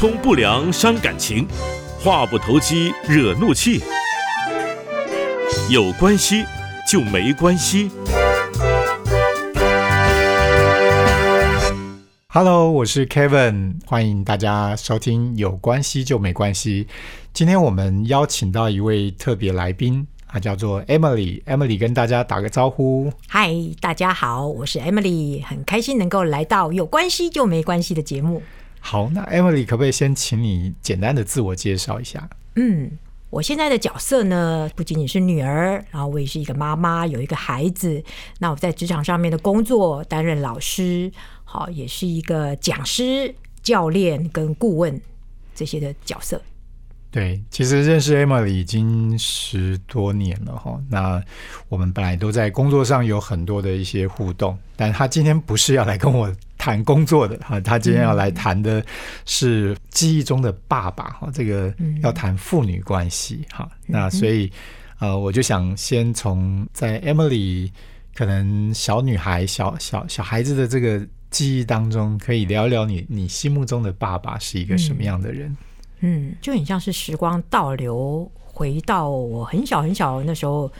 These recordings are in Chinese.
通不良伤感情，话不投机惹怒气。有关系就没关系。Hello，我是 Kevin，欢迎大家收听《有关系就没关系》。今天我们邀请到一位特别来宾，她叫做 Emily。Emily 跟大家打个招呼。嗨，大家好，我是 Emily，很开心能够来到有关系就没关系的节目。好，那 Emily 可不可以先请你简单的自我介绍一下？嗯，我现在的角色呢，不仅仅是女儿，然后我也是一个妈妈，有一个孩子。那我在职场上面的工作，担任老师，好，也是一个讲师、教练跟顾问这些的角色。对，其实认识 Emily 已经十多年了哈。那我们本来都在工作上有很多的一些互动，但她今天不是要来跟我谈工作的哈，他今天要来谈的是记忆中的爸爸哈，这个要谈父女关系哈。那所以呃，我就想先从在 Emily 可能小女孩、小小小孩子的这个记忆当中，可以聊聊你你心目中的爸爸是一个什么样的人。嗯，就很像是时光倒流，回到我很小很小那时候，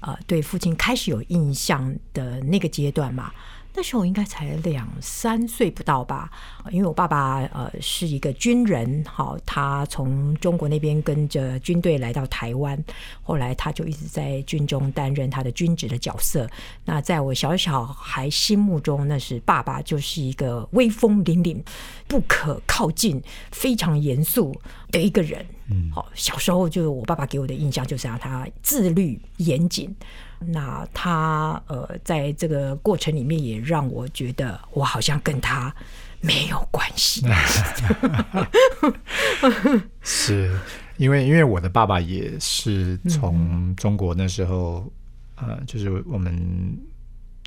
呃，对父亲开始有印象的那个阶段嘛。那时候应该才两三岁不到吧，因为我爸爸呃是一个军人，好，他从中国那边跟着军队来到台湾，后来他就一直在军中担任他的军职的角色。那在我小小孩心目中，那是爸爸就是一个威风凛凛、不可靠近、非常严肃的一个人。嗯，好，小时候就是我爸爸给我的印象就是让他自律严谨。那他呃，在这个过程里面也让我觉得我好像跟他没有关系。是因为因为我的爸爸也是从中国那时候，呃，就是我们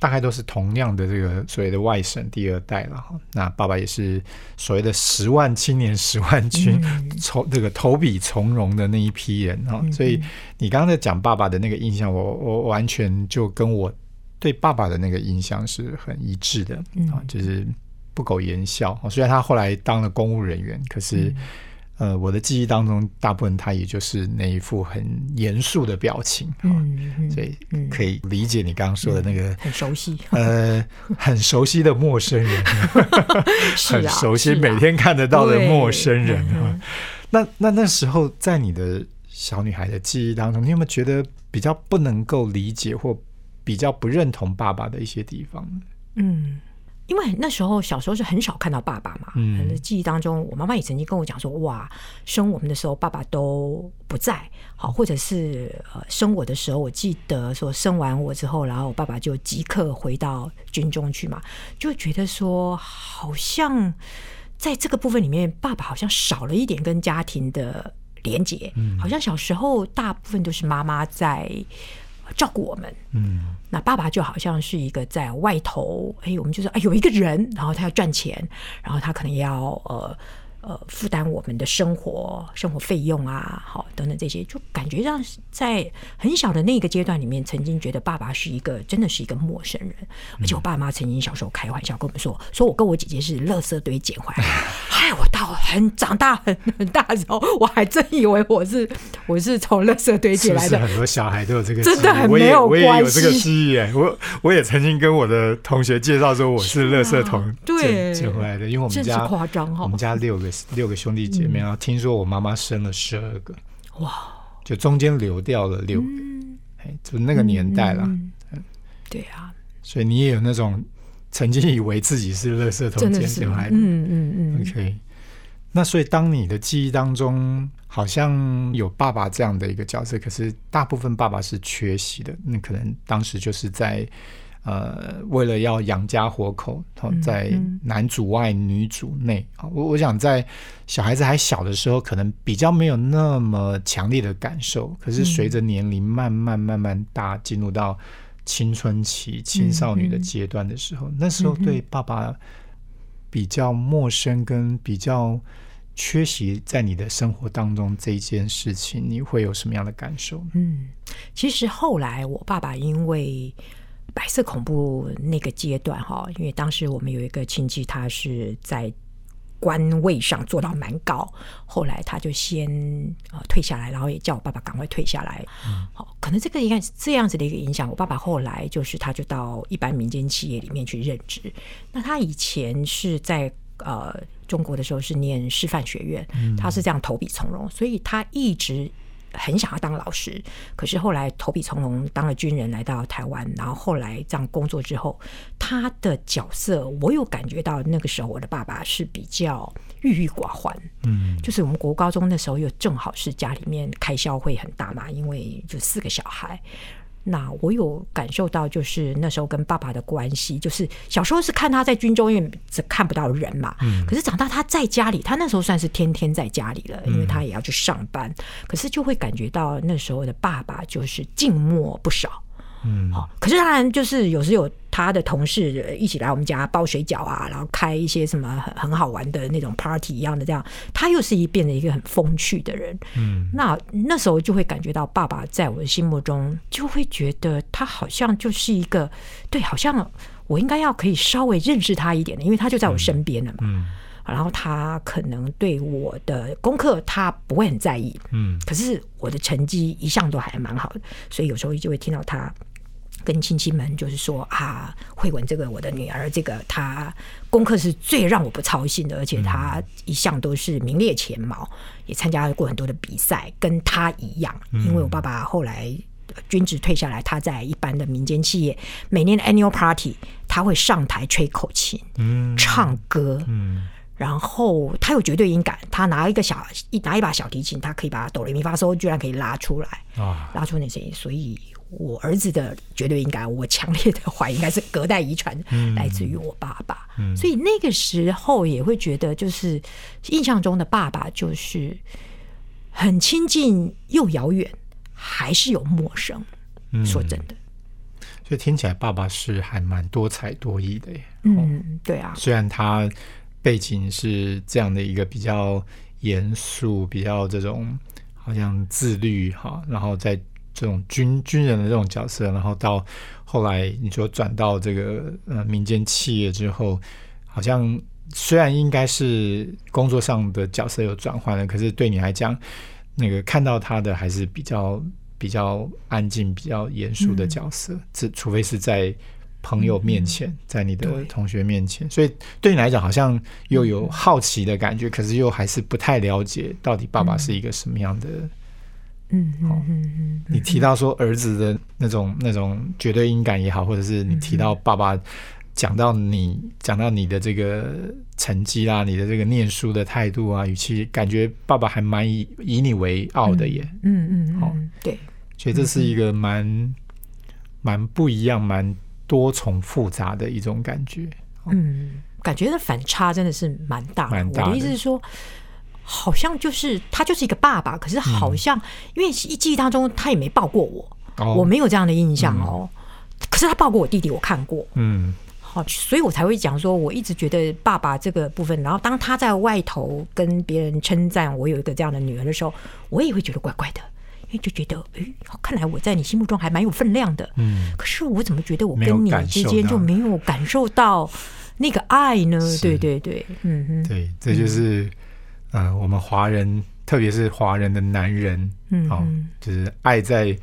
大概都是同样的这个所谓的外省第二代了哈。那爸爸也是所谓的十万青年十万军，从这个投笔从戎的那一批人哈。所以你刚刚在讲爸爸的那个印象，我我完全就跟我对爸爸的那个印象是很一致的啊，就是不苟言笑。虽然他后来当了公务人员，可是。呃，我的记忆当中，大部分他也就是那一副很严肃的表情，嗯，所以可以理解你刚刚说的那个很熟悉，呃，很熟悉的陌生人，很熟悉啊每天看得到的陌生人。那那那时候在你的小女孩的记忆当中，你有没有觉得比较不能够理解或比较不认同爸爸的一些地方？嗯。因为那时候小时候是很少看到爸爸嘛，嗯。记忆当中，我妈妈也曾经跟我讲说，哇，生我们的时候爸爸都不在，好，或者是呃生我的时候，我记得说生完我之后，然后我爸爸就即刻回到军中去嘛，就觉得说好像在这个部分里面，爸爸好像少了一点跟家庭的连结，好像小时候大部分都是妈妈在照顾我们，嗯。那爸爸就好像是一个在外头，哎，我们就说，哎，有一个人，然后他要赚钱，然后他可能要呃呃负担我们的生活生活费用啊，好等等这些，就感觉上在很小的那个阶段里面，曾经觉得爸爸是一个真的是一个陌生人，而且我爸妈曾经小时候开玩笑跟我们说，说我跟我姐姐是垃圾堆捡回来。的，害我到很长大很很大的时候，我还真以为我是我是从垃圾堆捡来的，很多小孩都有这个真的很没有我也有关这个系记忆耶。我我也曾经跟我的同学介绍说我是垃圾桶捡捡回来的，因为我们家夸张哈我们家六个六个兄弟姐妹，然后听说我妈妈生了十二个，哇。就中间流掉了六个，哎，就那个年代啦。嗯对啊，所以你也有那种曾经以为自己是垃圾桶真的是，捡回来。的。嗯嗯嗯，OK，那所以当你的记忆当中好像有爸爸这样的一个角色，可是大部分爸爸是缺席的，那可能当时就是在呃为了要养家活口，哦在男主外女主内啊。我我想在小孩子还小的时候，可能比较没有那么强烈的感受，可是随着年龄慢慢慢慢大，进入到青春期、青少女的阶段的时候，那时候对爸爸比较陌生跟比较缺席在你的生活当中这一件事情，你会有什么样的感受？嗯，其实后来我爸爸因为白色恐怖那个阶段哈，因为当时我们有一个亲戚，他是在官位上做到蛮高，后来他就先呃退下来，然后也叫我爸爸赶快退下来。好，可能这个应该是这样子的一个影响。我爸爸后来就是他就到一般民间企业里面去任职。那他以前是在呃中国的时候是念师范学院，他是这样投笔从戎，所以他一直。很想要当老师，可是后来投笔从戎当了军人，来到台湾，然后后来这样工作之后，他的角色我有感觉到，那个时候我的爸爸是比较郁郁寡欢，嗯，就是我们国高中那时候又正好是家里面开销会很大嘛，因为就四个小孩。那我有感受到，就是那时候跟爸爸的关系，就是小时候是看他在军中，因为只看不到人嘛。嗯。可是长大他在家里，他那时候算是天天在家里了，因为他也要去上班。可是就会感觉到那时候的爸爸就是静默不少。嗯，好，可是当然就是有时有他的同事一起来我们家包水饺啊，然后开一些什么很很好玩的那种 party 一样的这样，他又是一变得一个很风趣的人。嗯，那那时候就会感觉到爸爸在我的心目中就会觉得他好像就是一个对，好像我应该要可以稍微认识他一点的，因为他就在我身边了嘛。嗯，然后他可能对我的功课他不会很在意。嗯，可是我的成绩一向都还蛮好的，所以有时候就会听到他。跟亲戚们就是说啊，慧文这个我的女儿，这个她功课是最让我不操心的，而且她一向都是名列前茅，也参加过很多的比赛，跟她一样。因为我爸爸后来军职退下来，他在一般的民间企业，每年的 annual party 他会上台吹口琴，嗯，唱歌，嗯，然后他有绝对音感，他拿一个小一拿一把小提琴，他可以把哆来咪发嗦居然可以拉出来啊，拉出那声音，所以。我儿子的绝对应该，我强烈的怀疑应该是隔代遗传，来自于我爸爸。所以那个时候也会觉得，就是印象中的爸爸就是很亲近又遥远，还是有陌生。说真的，所以听起来爸爸是还蛮多才多艺的耶。嗯，对啊。虽然他背景是这样的一个比较严肃、比较这种好像自律哈，然后在。这种军军人的这种角色，然后到后来你说转到这个呃民间企业之后，好像虽然应该是工作上的角色有转换了，可是对你来讲，那个看到他的还是比较比较安静、比较严肃的角色，这除非是在朋友面前，在你的同学面前，所以对你来讲好像又有好奇的感觉，可是又还是不太了解到底爸爸是一个什么样的。嗯，好，你提到说儿子的那种那种绝对音感也好，或者是你提到爸爸讲到你讲到你的这个成绩啦，你的这个念书的态度啊，语气，感觉爸爸还蛮以以你为傲的耶。嗯嗯，好，对，所以这是一个蛮蛮不一样、蛮多重复杂的一种感觉。嗯，感觉的反差真的是蛮大。蛮大。我的意思是说。好像就是他就是一个爸爸，可是好像因为记忆当中他也没抱过我，我没有这样的印象哦。可是他抱过我弟弟，我看过。嗯，好，所以我才会讲说，我一直觉得爸爸这个部分，然后当他在外头跟别人称赞我有一个这样的女儿的时候，我也会觉得怪怪的，因为就觉得，哎，看来我在你心目中还蛮有分量的。嗯，可是我怎么觉得我跟你之间就没有感受到那个爱呢？对对对，嗯嗯，对，这就是。呃，我们华人，特别是华人的男人，嗯，就是爱在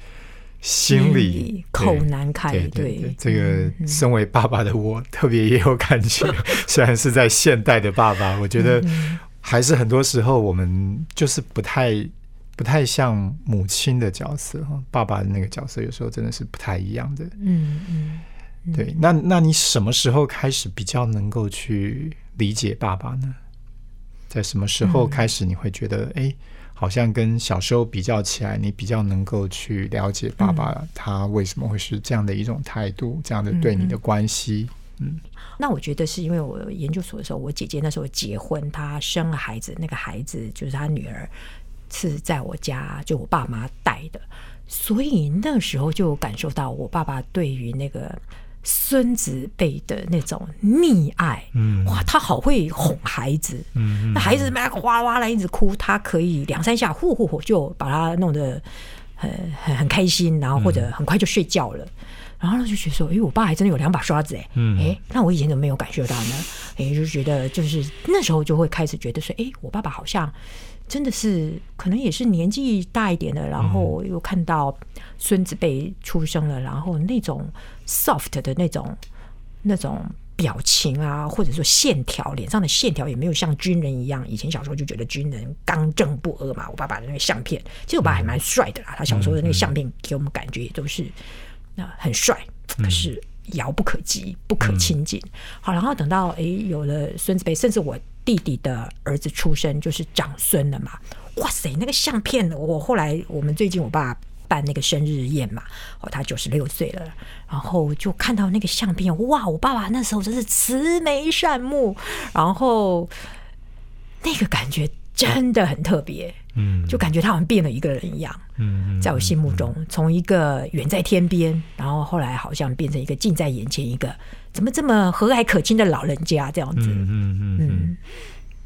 心里，口难开。对对，这个身为爸爸的我，特别也有感觉。虽然是在现代的爸爸，我觉得还是很多时候我们就是不太不太像母亲的角色哈。爸爸的那个角色有时候真的是不太一样的。嗯嗯，对。那那你什么时候开始比较能够去理解爸爸呢？在什么时候开始你会觉得，哎，好像跟小时候比较起来，你比较能够去了解爸爸他为什么会是这样的一种态度，这样的对你的关系？嗯，那我觉得是因为我研究所的时候，我姐姐那时候结婚，她生了孩子，那个孩子就是她女儿，是在我家就我爸妈带的，所以那时候就感受到我爸爸对于那个。孙子辈的那种溺爱，嗯，哇，他好会哄孩子，嗯，那孩子嘛哗啦啦一直哭，他可以两三下呼呼呼就把他弄得很很很开心，然后或者很快就睡觉了。然后就觉得说，哎，我爸还真的有两把刷子，哎，嗯哎，那我以前怎么没有感受到呢？哎，就觉得就是那时候就会开始觉得说，哎，我爸爸好像真的是可能也是年纪大一点的，然后又看到孙子辈出生了，然后那种 soft 的那种那种。表情啊，或者说线条，脸上的线条也没有像军人一样。以前小时候就觉得军人刚正不阿嘛。我爸爸的那个相片，其实我爸还蛮帅的啦。他小时候的那个相片给我们感觉也都是那很帅，可是遥不可及，不可亲近。好，然后等到诶有了孙子辈，甚至我弟弟的儿子出生，就是长孙了嘛。哇塞，那个相片，我后来我们最近我爸。办那个生日宴嘛，哦，他九十六岁了，然后就看到那个相片，哇，我爸爸那时候真是慈眉善目，然后那个感觉真的很特别，嗯。就感觉他好像变了一个人一样，嗯在我心目中，从一个远在天边，然后后来好像变成一个近在眼前，一个怎么这么和蔼可亲的老人家这样子，嗯嗯嗯。嗯，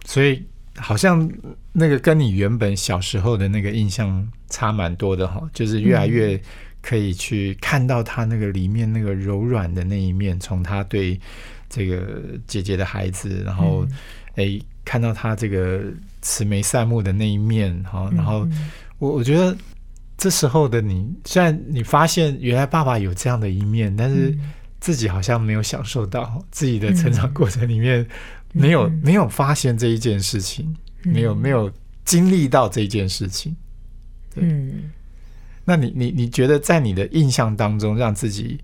所以好像那个跟你原本小时候的那个印象差蛮多的哈，就是越来越可以去看到他那个里面那个柔软的那一面，从他对这个姐姐的孩子，然后哎、看到他这个慈眉善目的那一面哈，然后我我觉得这时候的你，虽然你发现原来爸爸有这样的一面，但是自己好像没有享受到自己的成长过程里面。没有没有发现这一件事情，没有没有经历到这一件事情。嗯，那你你你觉得在你的印象当中，让自己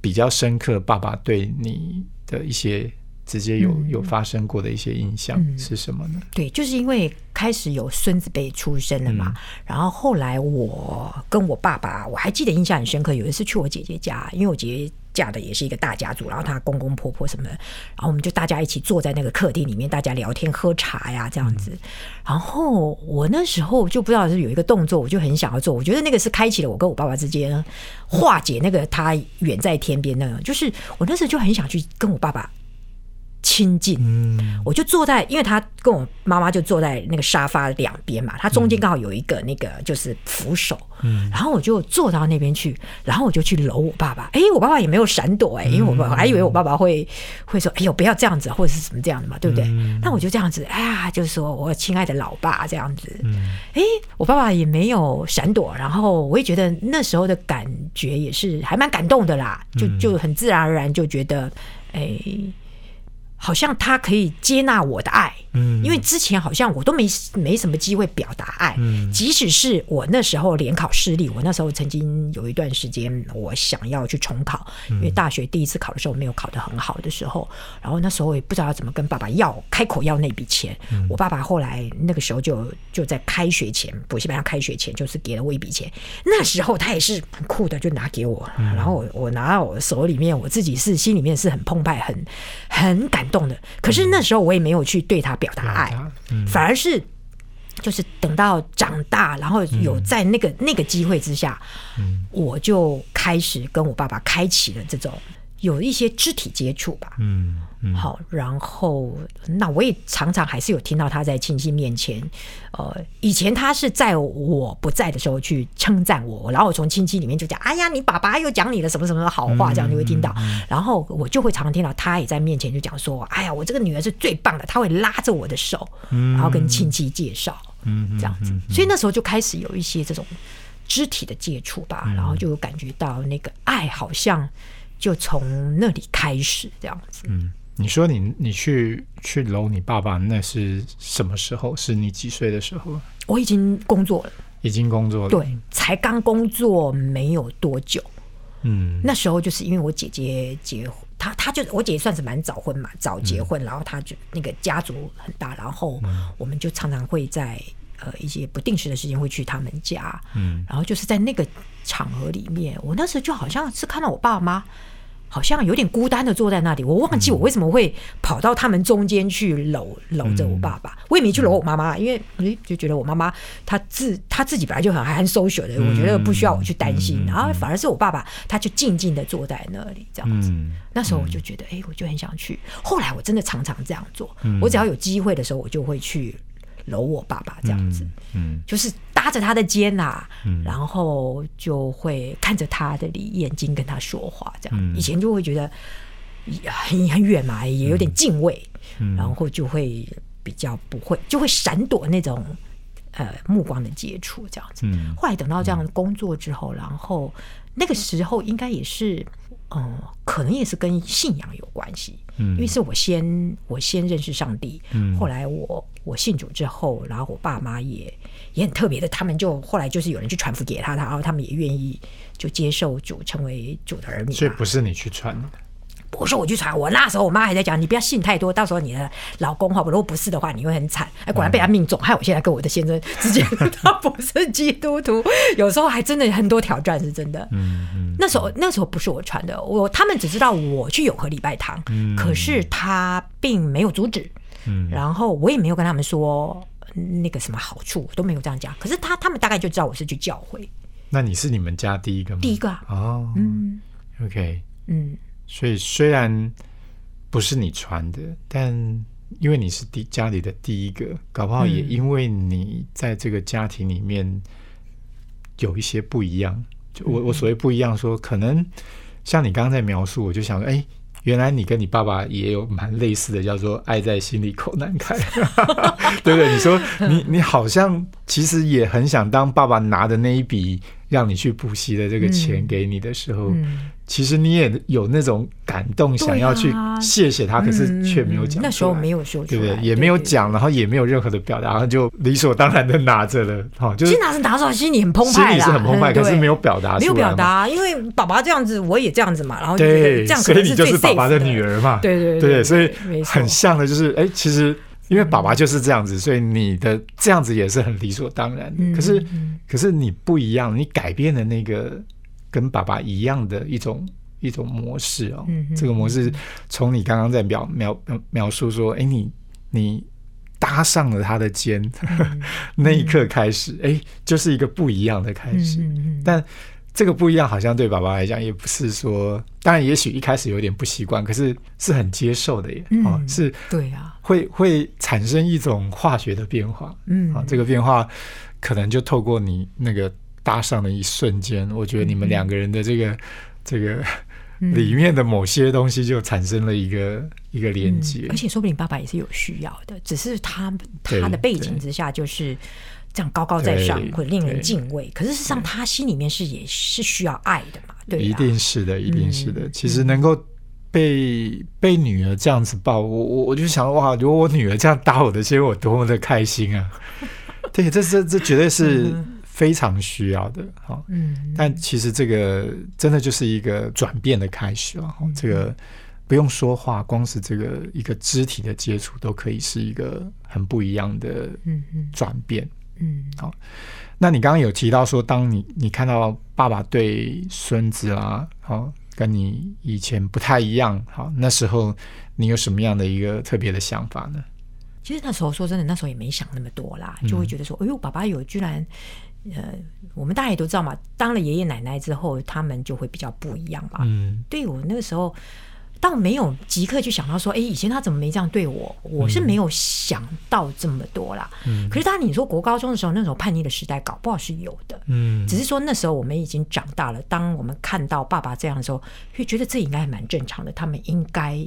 比较深刻，爸爸对你的一些直接有有发生过的一些印象是什么呢？对，就是因为开始有孙子辈出生了嘛，然后后来我跟我爸爸，我还记得印象很深刻，有一次去我姐姐家，因为我姐姐。嫁的也是一个大家族，然后她公公婆婆什么的，然后我们就大家一起坐在那个客厅里面，大家聊天喝茶呀这样子。然后我那时候就不知道是有一个动作，我就很想要做，我觉得那个是开启了我跟我爸爸之间化解那个他远在天边那种，就是我那时候就很想去跟我爸爸。亲近，嗯，我就坐在，因为他跟我妈妈就坐在那个沙发两边嘛，他中间刚好有一个那个就是扶手，嗯，然后我就坐到那边去，然后我就去搂我爸爸，哎，我爸爸也没有闪躲，哎，因为我我还以为我爸爸会会说，哎呦不要这样子，或者是什么这样的嘛，对不对？那我就这样子，哎呀，就是说我亲爱的老爸这样子，哎，我爸爸也没有闪躲，然后我也觉得那时候的感觉也是还蛮感动的啦，就就很自然而然就觉得，哎。好像他可以接纳我的爱，嗯，因为之前好像我都没没什么机会表达爱，嗯，即使是我那时候联考失利，我那时候曾经有一段时间我想要去重考，因为大学第一次考的时候没有考得很好的时候，然后那时候也不知道怎么跟爸爸要开口要那笔钱，我爸爸后来那个时候就就在开学前补习班要开学前就是给了我一笔钱，那时候他也是很酷的就拿给我，然后我我拿到我手里面，我自己是心里面是很澎湃，很很感。动的，可是那时候我也没有去对他表达爱，反而是就是等到长大，然后有在那个那个机会之下，我就开始跟我爸爸开启了这种有一些肢体接触吧，嗯。好，然后那我也常常还是有听到他在亲戚面前，呃，以前他是在我不在的时候去称赞我，然后我从亲戚里面就讲，哎呀，你爸爸又讲你的什么什么好话，这样你会听到，然后我就会常常听到他也在面前就讲说，哎呀，我这个女儿是最棒的，他会拉着我的手，然后跟亲戚介绍，嗯这样子，所以那时候就开始有一些这种肢体的接触吧，然后就感觉到那个爱好像就从那里开始，这样子，嗯。你说你你去去搂你爸爸，那是什么时候？是你几岁的时候？我已经工作了，已经工作了，对，才刚工作没有多久。嗯，那时候就是因为我姐姐结婚，她她就我姐姐算是蛮早婚嘛，早结婚，然后她就那个家族很大，然后我们就常常会在呃一些不定时的时间会去他们家，嗯，然后就是在那个场合里面，我那时候就好像是看到我爸妈。好像有点孤单的坐在那里，我忘记我为什么会跑到他们中间去搂搂着我爸爸，我也没去搂我妈妈，因为诶就觉得我妈妈她自她自己本来就很很 social 的，我觉得不需要我去担心，然后反而是我爸爸他就静静的坐在那里这样子，那时候我就觉得哎，我就很想去。后来我真的常常这样做，我只要有机会的时候，我就会去搂我爸爸这样子，嗯，就是大拉着他的肩呐、嗯。然后就会看着他的眼睛跟他说话，这样。嗯。以前就会觉得很很远嘛，也有点敬畏，嗯。然后就会比较不会，就会闪躲那种呃目光的接触，这样子。嗯。后来等到这样工作之后，然后那个时候应该也是，嗯，可能也是跟信仰有关系，嗯。因为是我先我先认识上帝，嗯。后来我我信主之后，然后我爸妈也也很特别的，他们就后来就是有人去传福给他，然后他们也愿意就接受主，成为主的儿女。所以不是你去传的，不是我去传，我那时候我妈还在讲，你不要信太多，到时候你的老公哈，如果不是的话，你会很惨。哎，果然被他命中，害我现在跟我的先生之间，他不是基督徒，有时候还真的很多挑战，是真的。嗯嗯。那时候那时候不是我传的，我他们只知道我去永和礼拜堂，可是他并没有阻止，嗯。然后我也没有跟他们说那个什么好处，我都没有这样讲。可是他他们大概就知道我是去教会。那你是你们家第一个吗？第一个啊，哦，嗯，OK，嗯所以虽然不是你传的，但因为你是第家里的第一个，搞不好也嗯因为你在这个家庭里面有一些不一样。就我我所谓不一样说，可能像你刚刚在描述，我就想说，哎。原来你跟你爸爸也有蛮类似的，叫做“爱在心里口难开”，对不对？你说你你好像其实也很想当爸爸拿的那一笔让你去补习的这个钱嗯给你的时候，嗯。其实你也有那种感动，想要去谢谢他，可是嗯却没有讲那时候没有说出来，对不对？也没有讲，然后也没有任何的表达，然后就理所当然的拿着了，哈、就是其实拿着拿着心里很澎湃心里是很澎湃，嗯可是没有表达没有表。达，因为爸爸这样子，我也这样子嘛，然后对，这样可所以你就是爸爸的的。女，儿嘛，对对对对所以很像的，就是哎，其实因为爸爸就是这样子，所以你的这样子也是很理所当然可是嗯。可是你不一样，你改变了那个跟爸爸一样的一种一种模式哦。这个模式从你刚刚在描描描描述说，哎，你你搭上了他的肩，嗯 那一刻开始，哎，就是一个不一样的开始。但这个不一样，好像对爸爸来讲，也不是说，当然也许一开始有点不习惯，可是是很接受的耶。嗯哦，是对啊，会会产生一种化学的变化。嗯啊，这个变化可能就透过你那个搭上的一瞬间，我觉得你们两个人的这个这个嗯里面的某些东西就产生了一个一个连接而。且说不定爸爸也是有需要的，只是他他的背景之下就是这样高高在上对，会令人敬畏。可是事实上，他心里面是也是需要爱的嘛，对一啊，定是的，一定是的。嗯其实能够被被女儿这样子抱，我我我就想哇，如果我女儿这样搭我的肩，我多么的开心啊！对，这这这绝对是非常需要的哈。嗯，但其实这个真的就是一个转变的开始啊！嗯这个不用说话，光是这个一个肢体的接触，都可以是一个很不一样的嗯嗯转变。嗯好那你刚刚有提到说，当你你看到爸爸对孙子啦，好、跟你以前不太一样，好，那时候你有什么样的一个特别的想法呢？其实那时候说真的，那时候也没想那么多啦，嗯就会觉得说，哎呦，爸爸有居然，呃，我们大家也都知道嘛，当了爷爷奶奶之后，他们就会比较不一样嘛。嗯对我那个时候，倒没有即刻去想到说，哎，以前他怎么没这样对我？我是没有想到这么多啦。嗯可是当然你说国高中的时候，那种叛逆的时代，搞不好是有的。嗯只是说那时候我们已经长大了，当我们看到爸爸这样的时候，会觉得这应该还蛮正常的，他们应该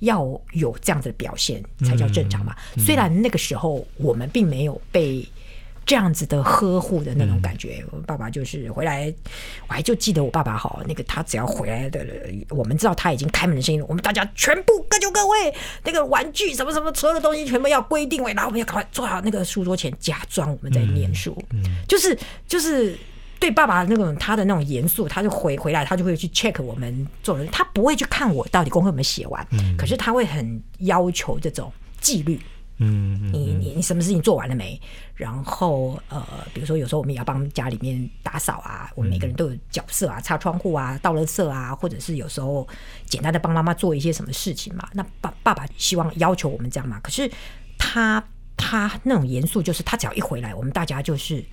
要有这样子的表现才叫正常嘛。虽然那个时候我们并没有被。这样子的呵护的那种感觉，我爸爸就是回来，我还就记得我爸爸好，那个他只要回来的，我们知道他已经开门的声音了，我们大家全部各就各位，那个玩具什么什么所有的东西全部要归定位，然后我们要赶快坐好那个书桌前，假装我们在念书，就是就是对爸爸那种他的那种严肃，他就回回来，他就会去 check 我们做人，他不会去看我到底功课有没有写完，可是他会很要求这种纪律。嗯嗯你你你什么事情做完了没？然后呃，比如说有时候我们也要帮家里面打扫啊，我们每个人都有角色啊，擦窗户啊，倒垃圾啊，或者是有时候简单的帮妈妈做一些什么事情嘛。那爸爸爸希望要求我们这样嘛，可是他他那种严肃，就是他只要一回来，我们大家就是。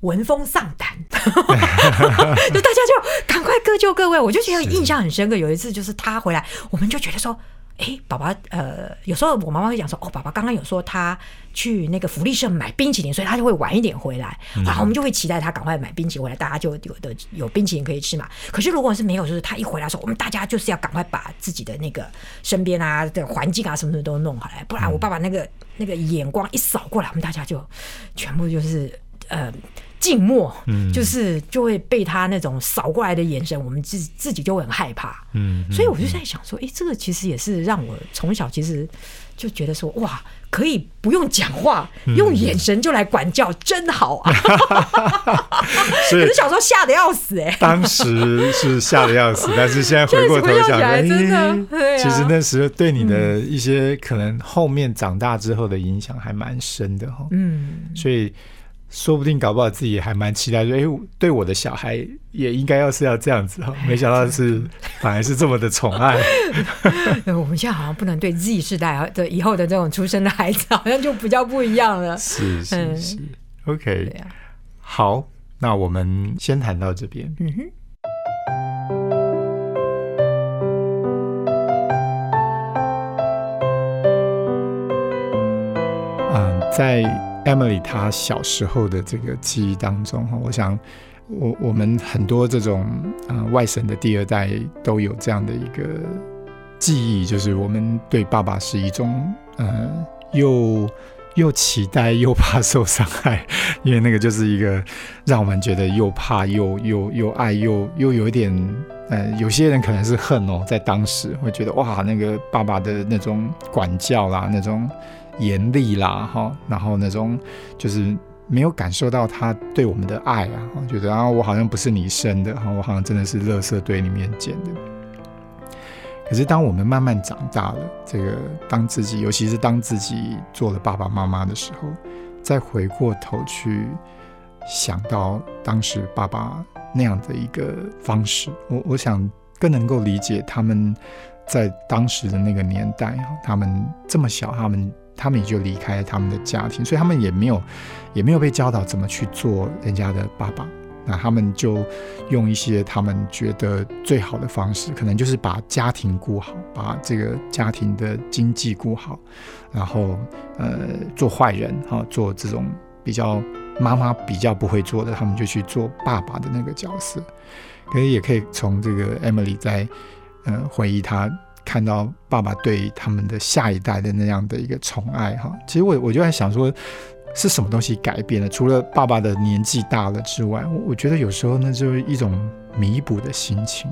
闻风丧胆，就大家就赶快各就各位。我就觉得印象很深刻。有一次就是他回来，我们就觉得说哎，爸爸，呃，有时候我妈妈会讲说，哦，爸爸刚刚有说他去那个福利社买冰淇淋，所以他就会晚一点回来，然后我们就会期待他赶快买冰淇淋回来，大家就有的有冰淇淋可以吃嘛。可是如果是没有，就是他一回来的时候，我们大家就是要赶快把自己的那个身边啊的环境啊什么的都弄好来，不然我爸爸那个那个眼光一扫过来，我们大家就全部就是呃。静默，嗯，就是就会被他那种扫过来的眼神，我们自自己就会很害怕，嗯，所以我就在想说，哎，这个其实也是让我从小其实就觉得说，哇，可以不用讲话，用眼神就来管教，真好啊！可是小时候吓得要死，哎，当时是吓得要死，但是现在回过头想，真的，其实那时候对你的一些可能后面长大之后的影响还蛮深的哈，嗯，所以。说不定搞不好自己还蛮期待，说哎，对我的小孩也应该要是要这样子哈，没想到是反而是这么的宠爱。我们现在好像不能对 Z 世代的以后的这种出生的孩子，好像就比较不一样了。是是是，OK，好，那我们先谈到这边。嗯哼。嗯，在。Emily 她小时候的这个记忆当中，哈，我想我我们很多这种啊外省的第二代都有这样的一个记忆，就是我们对爸爸是一种呃又又期待又怕受伤害，因为那个就是一个让我们觉得又怕又又又爱又又有一点呃有些人可能是恨哦，在当时会觉得哇那个爸爸的那种管教啦那种。严厉啦，哈，然后那种就是没有感受到他对我们的爱啊，觉得啊，我好像不是你生的，哈，我好像真的是垃圾堆里面捡的。可是当我们慢慢长大了，这个当自己，尤其是当自己做了爸爸妈妈的时候，再回过头去想到当时爸爸那样的一个方式，我我想更能够理解他们在当时的那个年代，他们这么小，他们。他们也就离开他们的家庭，所以他们也没有，也没有被教导怎么去做人家的爸爸。那他们就用一些他们觉得最好的方式，可能就是把家庭顾好，把这个家庭的经济顾好，然后呃做坏人哈，做这种比较妈妈比较不会做的，他们就去做爸爸的那个角色。可以也可以从这个 Emily 在呃回忆他。看到爸爸对他们的下一代的那样的一个宠爱哈，其实我我就在想说，是什么东西改变了？除了爸爸的年纪大了之外，我觉得有时候那就是一种弥补的心情，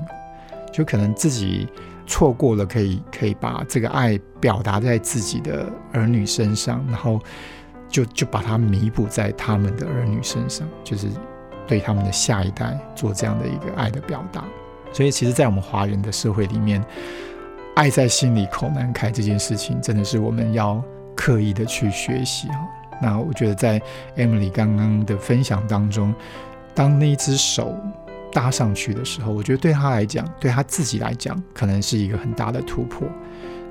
就可能自己错过了，可以可以把这个爱表达在自己的儿女身上，然后就就把它弥补在他们的儿女身上，就是对他们的下一代做这样的一个爱的表达。所以，其实，在我们华人的社会里面。爱在心里口难开这件事情，真的是我们要刻意的去学习哈。那我觉得在 Emily 刚刚的分享当中，当那一只手搭上去的时候，我觉得对他来讲，对他自己来讲，可能是一个很大的突破。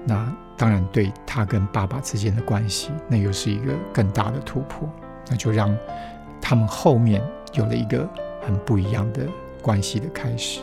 那当然，对他跟爸爸之间的关系，那又是一个更大的突破。那就让他们后面有了一个很不一样的关系的开始。